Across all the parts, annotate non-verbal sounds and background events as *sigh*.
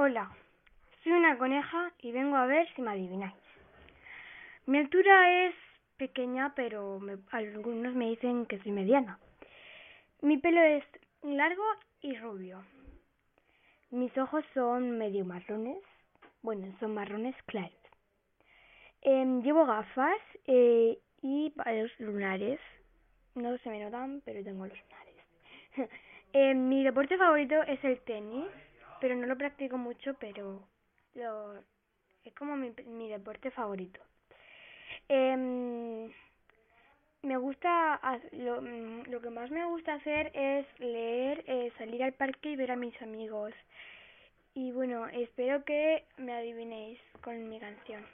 Hola, soy una coneja y vengo a ver si me adivináis. Mi altura es pequeña, pero algunos me dicen que soy mediana. Mi pelo es largo y rubio. Mis ojos son medio marrones. Bueno, son marrones claros. Em, llevo gafas eh, y varios lunares. No se me notan, pero tengo los lunares. *laughs* Em, mi deporte favorito es el tenis pero no lo practico mucho, pero lo, es como mi, mi deporte favorito. Eh, me gusta, lo, mm, lo, que más me gusta hacer es leer, eh, salir al parque y ver a mis amigos. Y bueno, espero que me adivinéis con mi canción.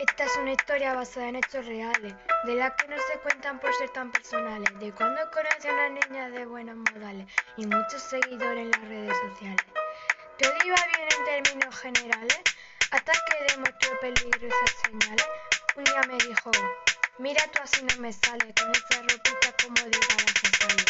Esta es una historia basada en hechos reales, de las que no se cuentan por ser tan personales, de cuando conocí a una niña de buenos modales y muchos seguidores en las redes sociales. Todo iba bien en términos generales, hasta que demostró peligrosas señales. Un día me dijo, mira tú así no me sale, con esa ropita como diga la sale.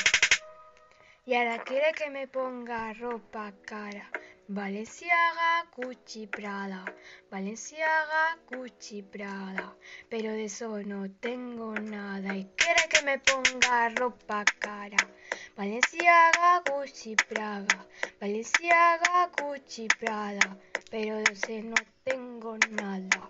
Y ahora quiere que me ponga ropa cara. Valenciaga, Gucci, Prada, Valenciaga, Gucci, Prada, pero de eso no tengo nada. Y quiere que me ponga ropa cara. Valenciaga, Gucci, Prada, Valenciaga, Gucci, Prada, pero de eso no tengo nada.